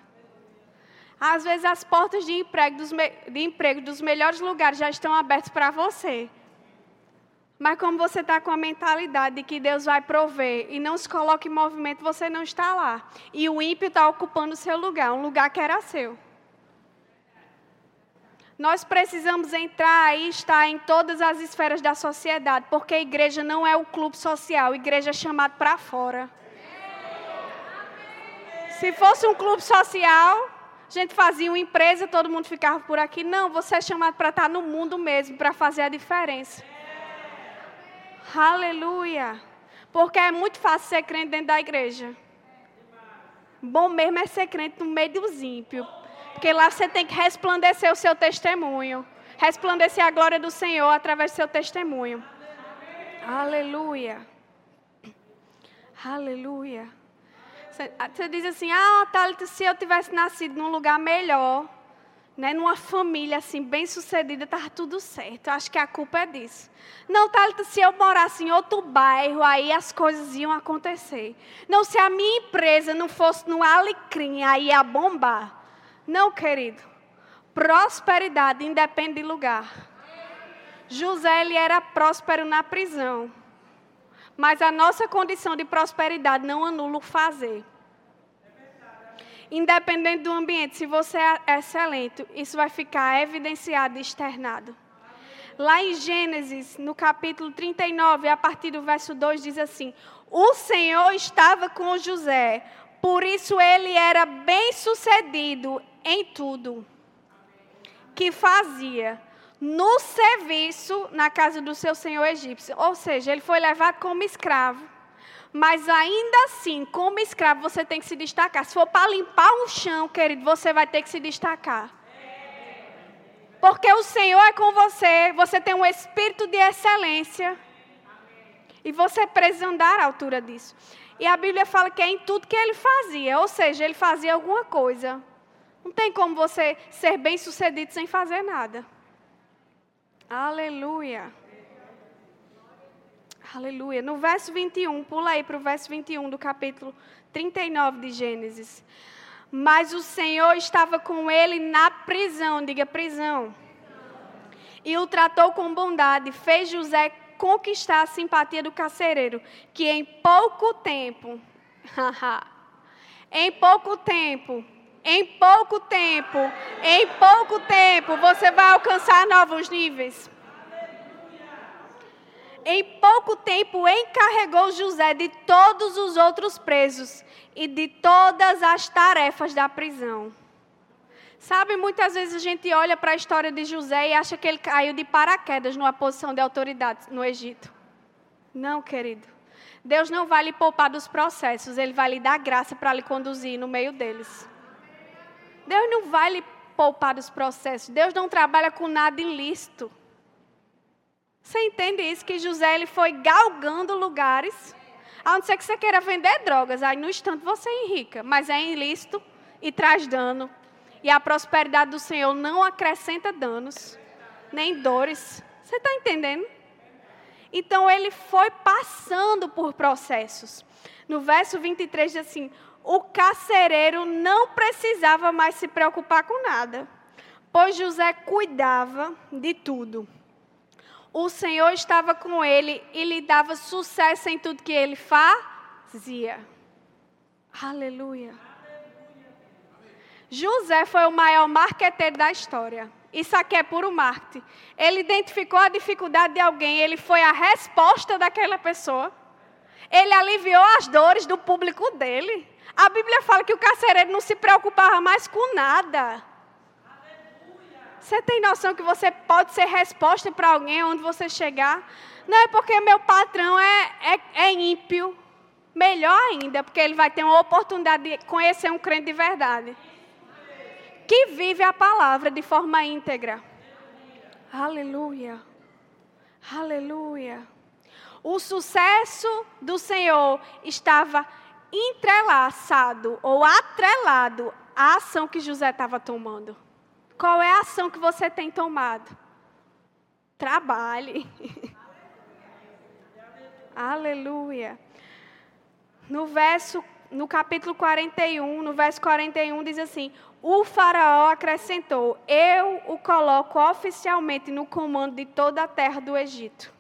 Speaker 1: Às vezes as portas de emprego dos, de emprego dos melhores lugares já estão abertas para você. Mas como você está com a mentalidade de que Deus vai prover e não se coloca em movimento, você não está lá. E o ímpio está ocupando o seu lugar, um lugar que era seu. Nós precisamos entrar e estar em todas as esferas da sociedade, porque a igreja não é o clube social, a igreja é chamada para fora. Se fosse um clube social, a gente fazia uma empresa, todo mundo ficava por aqui. Não, você é chamado para estar no mundo mesmo, para fazer a diferença. Aleluia. Porque é muito fácil ser crente dentro da igreja. Bom mesmo é ser crente no meio dos ímpios. Porque lá você tem que resplandecer o seu testemunho. Resplandecer a glória do Senhor através do seu testemunho. Aleluia. Aleluia. Você, diz assim: Ah, Thalita, se eu tivesse nascido num lugar melhor, né, numa família assim bem sucedida, estava tudo certo. Eu acho que a culpa é disso. Não, Thalita, se eu morasse em outro bairro, aí as coisas iam acontecer. Não, se a minha empresa não fosse no Alecrim, aí ia bombar. Não, querido. Prosperidade independe de lugar. José ele era próspero na prisão. Mas a nossa condição de prosperidade não anula o fazer. Independente do ambiente, se você é excelente, isso vai ficar evidenciado e externado. Lá em Gênesis, no capítulo 39, a partir do verso 2, diz assim: O Senhor estava com José, por isso ele era bem sucedido em tudo que fazia no serviço na casa do seu senhor egípcio. Ou seja, ele foi levado como escravo. Mas ainda assim, como escravo, você tem que se destacar. Se for para limpar um chão, querido, você vai ter que se destacar. Porque o Senhor é com você, você tem um espírito de excelência. E você precisa andar à altura disso. E a Bíblia fala que é em tudo que ele fazia, ou seja, ele fazia alguma coisa. Não tem como você ser bem sucedido sem fazer nada. Aleluia. Aleluia. No verso 21, pula aí para o verso 21 do capítulo 39 de Gênesis. Mas o Senhor estava com ele na prisão, diga prisão. E o tratou com bondade, fez José conquistar a simpatia do carcereiro, que em pouco tempo, em pouco tempo, Em pouco tempo, em pouco tempo, você vai alcançar novos níveis. Em pouco tempo, encarregou José de todos os outros presos e de todas as tarefas da prisão. Sabe, muitas vezes a gente olha para a história de José e acha que ele caiu de paraquedas numa posição de autoridade no Egito. Não, querido. Deus não vai lhe poupar dos processos, Ele vai lhe dar graça para lhe conduzir no meio deles. Deus não vai lhe poupar dos processos. Deus não trabalha com nada ilícito. Você entende isso? Que José ele foi galgando lugares. A não ser que você queira vender drogas, aí no instante você enrica. Mas é ilícito e traz dano. E a prosperidade do Senhor não acrescenta danos, nem dores. Você está entendendo? Então ele foi passando por processos. No verso 23 diz assim: o carcereiro não precisava mais se preocupar com nada, pois José cuidava de tudo. O Senhor estava com ele e lhe dava sucesso em tudo que ele fazia. Aleluia. José foi o maior marqueteiro da história. Isso aqui é puro marketing. Ele identificou a dificuldade de alguém, ele foi a resposta daquela pessoa. Ele aliviou as dores do público dele. A Bíblia fala que o carcereiro não se preocupava mais com nada. Você tem noção que você pode ser resposta para alguém onde você chegar? Não é porque meu patrão é, é, é ímpio. Melhor ainda, porque ele vai ter uma oportunidade de conhecer um crente de verdade que vive a palavra de forma íntegra. Aleluia. Aleluia. O sucesso do Senhor estava entrelaçado ou atrelado à ação que José estava tomando. Qual é a ação que você tem tomado? Trabalhe. Aleluia. No verso, no capítulo 41, no verso 41 diz assim: o Faraó acrescentou: Eu o coloco oficialmente no comando de toda a terra do Egito.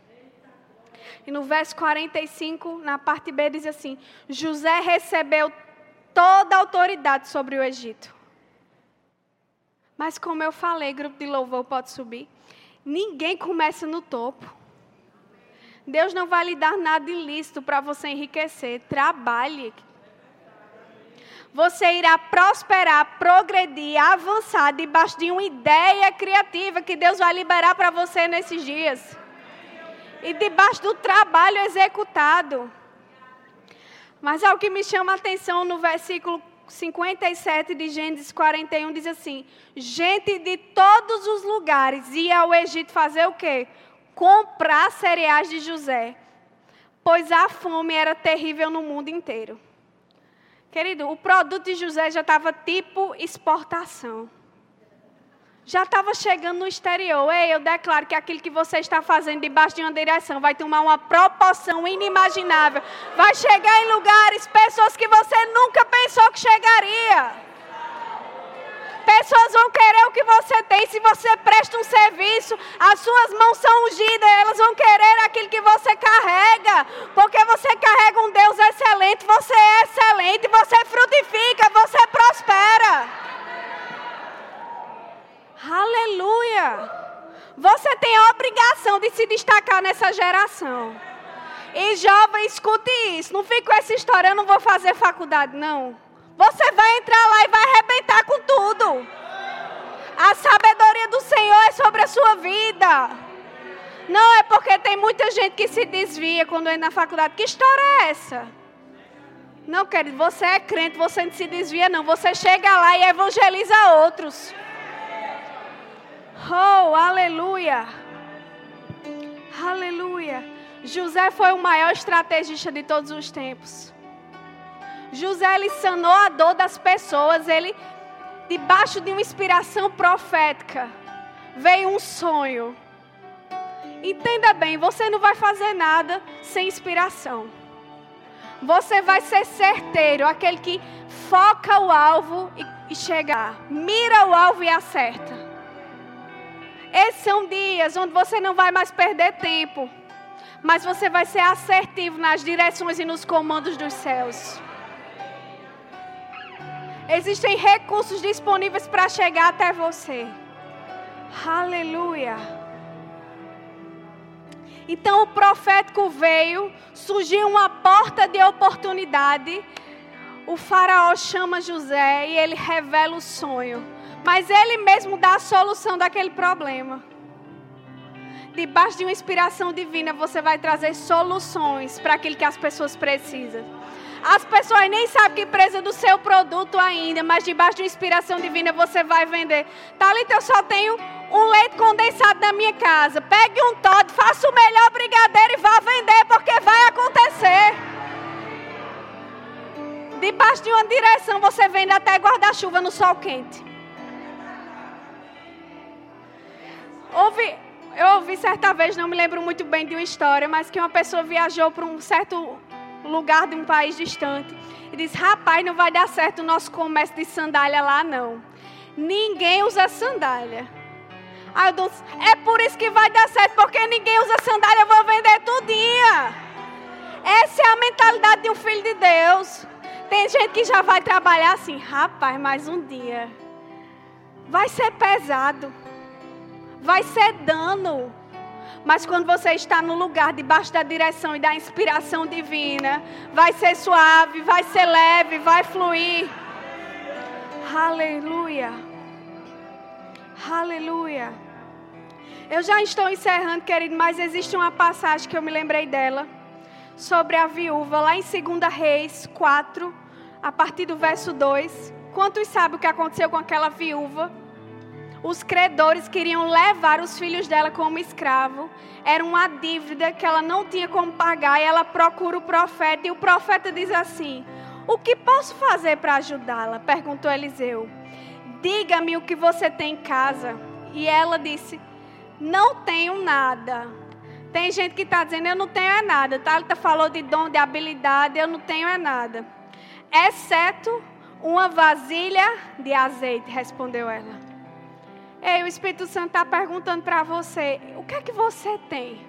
Speaker 1: E no verso 45, na parte B, diz assim: José recebeu toda a autoridade sobre o Egito. Mas, como eu falei, grupo de louvor pode subir. Ninguém começa no topo. Deus não vai lhe dar nada ilícito para você enriquecer. Trabalhe você irá prosperar, progredir, avançar debaixo de uma ideia criativa que Deus vai liberar para você nesses dias. E debaixo do trabalho executado. Mas algo que me chama a atenção no versículo 57 de Gênesis 41 diz assim: Gente de todos os lugares ia ao Egito fazer o quê? Comprar cereais de José, pois a fome era terrível no mundo inteiro. Querido, o produto de José já estava tipo exportação. Já estava chegando no exterior. Ei, eu declaro que aquilo que você está fazendo debaixo de uma direção vai tomar uma proporção inimaginável. Vai chegar em lugares, pessoas que você nunca pensou que chegaria. Pessoas vão querer o que você tem. Se você presta um serviço, as suas mãos são ungidas, elas vão querer aquilo que você carrega. Porque você carrega um Deus excelente, você é excelente, você frutifica, você prospera. Aleluia! Você tem a obrigação de se destacar nessa geração. E jovem, escute isso. Não fique com essa história, eu não vou fazer faculdade, não. Você vai entrar lá e vai arrebentar com tudo. A sabedoria do Senhor é sobre a sua vida. Não é porque tem muita gente que se desvia quando entra na faculdade. Que história é essa? Não, querido, você é crente, você não se desvia, não. Você chega lá e evangeliza outros. Oh, aleluia. Aleluia. José foi o maior estrategista de todos os tempos. José ele sanou a dor das pessoas, ele debaixo de uma inspiração profética veio um sonho. Entenda bem, você não vai fazer nada sem inspiração. Você vai ser certeiro, aquele que foca o alvo e, chegar, mira o alvo e acerta. Esses são dias onde você não vai mais perder tempo, mas você vai ser assertivo nas direções e nos comandos dos céus. Existem recursos disponíveis para chegar até você. Aleluia. Então o profético veio, surgiu uma porta de oportunidade. O faraó chama José e ele revela o sonho. Mas ele mesmo dá a solução daquele problema. Debaixo de uma inspiração divina, você vai trazer soluções para aquilo que as pessoas precisam. As pessoas nem sabem que precisa do seu produto ainda, mas debaixo de uma inspiração divina você vai vender. Talita, eu só tenho um leite condensado na minha casa. Pegue um Todd, faça o melhor brigadeiro e vá vender, porque vai acontecer. Debaixo de uma direção você vende até guarda-chuva no sol quente. Eu ouvi certa vez, não me lembro muito bem de uma história, mas que uma pessoa viajou para um certo lugar de um país distante e disse: Rapaz, não vai dar certo o nosso comércio de sandália lá, não. Ninguém usa sandália. Aí eu disse: É por isso que vai dar certo, porque ninguém usa sandália, eu vou vender tudinha. Essa é a mentalidade de um filho de Deus. Tem gente que já vai trabalhar assim, rapaz, mais um dia. Vai ser pesado. Vai ser dano. Mas quando você está no lugar debaixo da direção e da inspiração divina, vai ser suave, vai ser leve, vai fluir. Aleluia. Aleluia. Eu já estou encerrando, querido, mas existe uma passagem que eu me lembrei dela sobre a viúva, lá em 2 Reis 4, a partir do verso 2. Quantos sabem o que aconteceu com aquela viúva? Os credores queriam levar os filhos dela como escravo. Era uma dívida que ela não tinha como pagar. E ela procura o profeta. E o profeta diz assim: O que posso fazer para ajudá-la? perguntou Eliseu. Diga-me o que você tem em casa. E ela disse: Não tenho nada. Tem gente que está dizendo: Eu não tenho é nada. Thalita falou de dom, de habilidade. Eu não tenho é nada. Exceto uma vasilha de azeite, respondeu ela. Ei, o Espírito Santo está perguntando para você: o que é que você tem?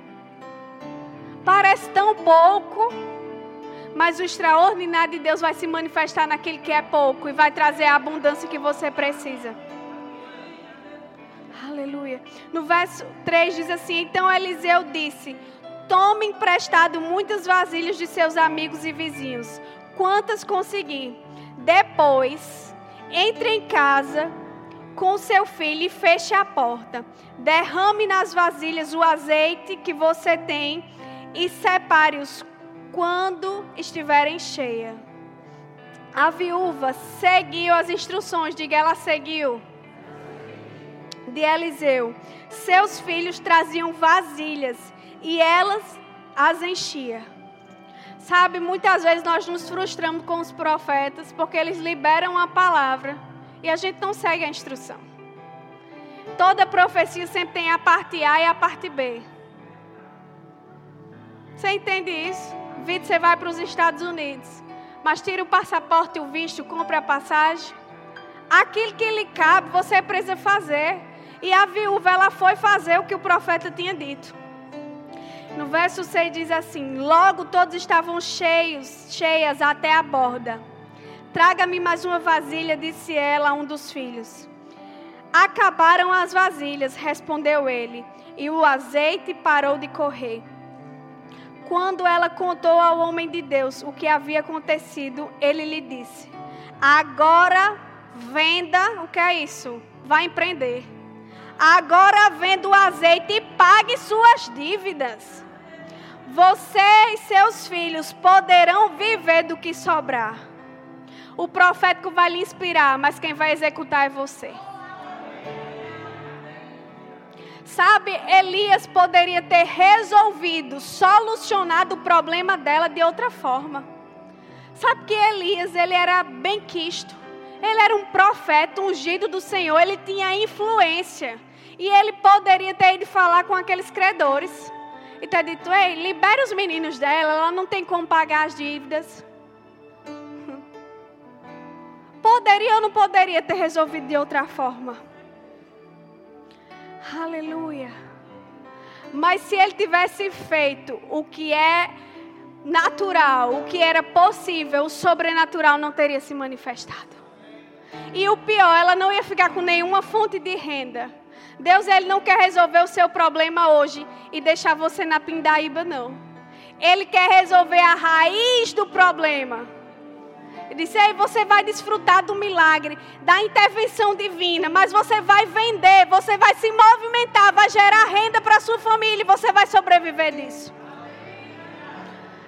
Speaker 1: Parece tão pouco, mas o extraordinário de Deus vai se manifestar naquele que é pouco e vai trazer a abundância que você precisa. Aleluia. No verso 3 diz assim: Então Eliseu disse: Tome emprestado muitas vasilhas de seus amigos e vizinhos, quantas conseguir. Depois, entre em casa com seu filho e feche a porta. Derrame nas vasilhas o azeite que você tem e separe-os quando estiverem cheias. A viúva seguiu as instruções, diga ela seguiu. De Eliseu. Seus filhos traziam vasilhas e elas as enchia. Sabe, muitas vezes nós nos frustramos com os profetas porque eles liberam a palavra e a gente não segue a instrução. Toda profecia sempre tem a parte A e a parte B. Você entende isso? Vitor, você vai para os Estados Unidos, mas tira o passaporte o visto, compra a passagem. Aquilo que lhe cabe, você precisa fazer. E a viúva, ela foi fazer o que o profeta tinha dito. No verso 6 diz assim: Logo todos estavam cheios, cheias até a borda. Traga-me mais uma vasilha, disse ela a um dos filhos. Acabaram as vasilhas, respondeu ele, e o azeite parou de correr. Quando ela contou ao homem de Deus o que havia acontecido, ele lhe disse: Agora venda, o que é isso? Vai empreender. Agora venda o azeite e pague suas dívidas. Você e seus filhos poderão viver do que sobrar. O profético vai lhe inspirar, mas quem vai executar é você. Sabe, Elias poderia ter resolvido, solucionado o problema dela de outra forma. Sabe que Elias, ele era bem quisto. Ele era um profeta, ungido do Senhor, ele tinha influência. E ele poderia ter ido falar com aqueles credores. E ter dito, ei, libere os meninos dela, ela não tem como pagar as dívidas. Poderia ou não poderia ter resolvido de outra forma? Aleluia. Mas se ele tivesse feito o que é natural, o que era possível, o sobrenatural não teria se manifestado. E o pior, ela não ia ficar com nenhuma fonte de renda. Deus ele não quer resolver o seu problema hoje e deixar você na pindaíba não. Ele quer resolver a raiz do problema. Ele disse: Ei, você vai desfrutar do milagre, da intervenção divina, mas você vai vender, você vai se movimentar, vai gerar renda para sua família e você vai sobreviver disso.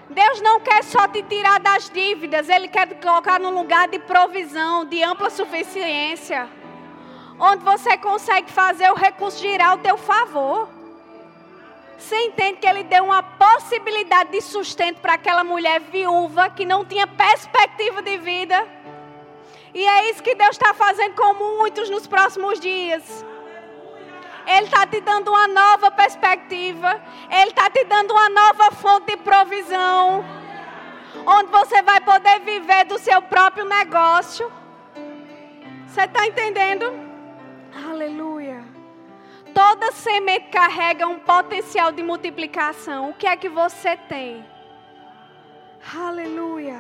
Speaker 1: Deus não quer só te tirar das dívidas, Ele quer te colocar num lugar de provisão, de ampla suficiência, onde você consegue fazer o recurso girar ao teu favor. Você entende que ele deu uma possibilidade de sustento para aquela mulher viúva que não tinha perspectiva de vida? E é isso que Deus está fazendo com muitos nos próximos dias. Ele está te dando uma nova perspectiva. Ele está te dando uma nova fonte de provisão. Onde você vai poder viver do seu próprio negócio. Você está entendendo? Aleluia. Toda semente carrega um potencial de multiplicação. O que é que você tem? Aleluia.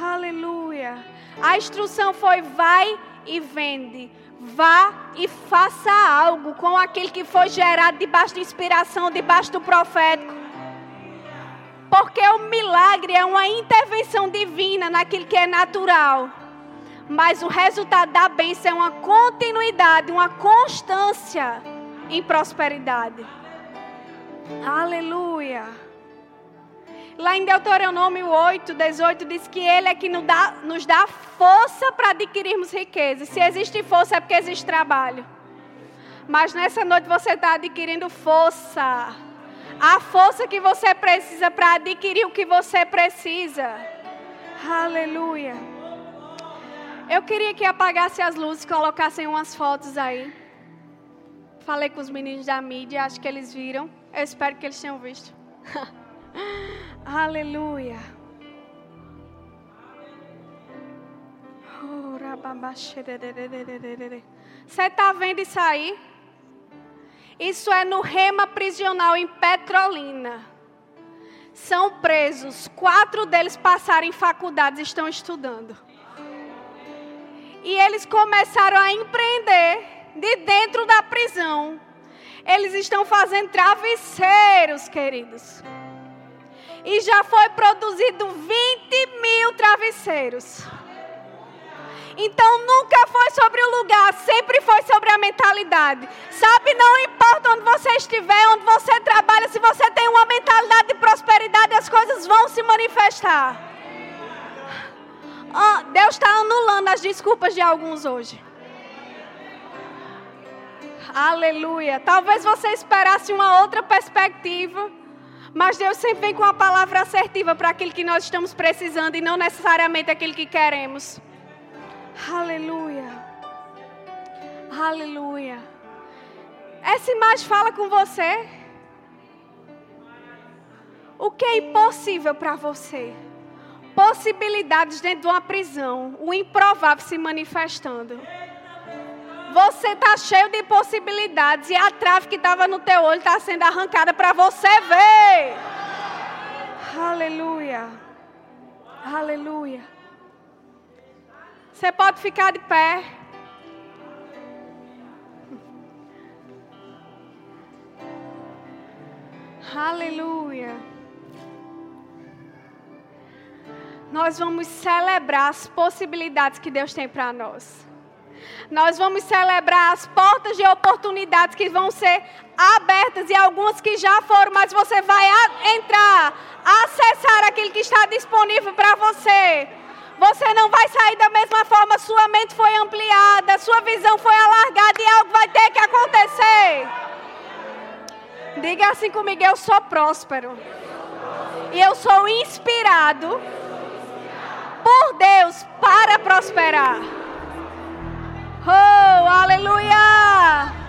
Speaker 1: Aleluia. A instrução foi: vai e vende. Vá e faça algo com aquele que foi gerado debaixo de inspiração, debaixo do profético. Porque o milagre é uma intervenção divina naquilo que é natural. Mas o resultado da bênção é uma continuidade, uma constância em prosperidade. Aleluia. Lá em Deuteronômio 8, 18, diz que Ele é que nos dá, nos dá força para adquirirmos riqueza. Se existe força, é porque existe trabalho. Mas nessa noite você está adquirindo força. A força que você precisa para adquirir o que você precisa. Aleluia. Eu queria que apagasse as luzes, colocassem umas fotos aí. Falei com os meninos da mídia, acho que eles viram. Eu espero que eles tenham visto. Aleluia. Você está vendo isso aí? Isso é no Rema Prisional em Petrolina. São presos. Quatro deles passaram em faculdades e estão estudando. E eles começaram a empreender de dentro da prisão. Eles estão fazendo travesseiros, queridos. E já foi produzido 20 mil travesseiros. Então nunca foi sobre o lugar, sempre foi sobre a mentalidade. Sabe, não importa onde você estiver, onde você trabalha, se você tem uma mentalidade de prosperidade, as coisas vão se manifestar. Deus está anulando as desculpas de alguns hoje. Aleluia. Talvez você esperasse uma outra perspectiva. Mas Deus sempre vem com a palavra assertiva para aquilo que nós estamos precisando e não necessariamente aquilo que queremos. Aleluia. Aleluia. Essa imagem fala com você. O que é impossível para você? Possibilidades dentro de uma prisão, o improvável se manifestando. Você está cheio de possibilidades e a trave que estava no teu olho está sendo arrancada para você ver. Aleluia. Aleluia. Você pode ficar de pé. Aleluia. Nós vamos celebrar as possibilidades que Deus tem para nós. Nós vamos celebrar as portas de oportunidades que vão ser abertas e algumas que já foram, mas você vai entrar, acessar aquilo que está disponível para você. Você não vai sair da mesma forma, sua mente foi ampliada, sua visão foi alargada e algo vai ter que acontecer. Diga assim comigo: eu sou próspero. E eu sou inspirado por Deus para prosperar. Oh, aleluia!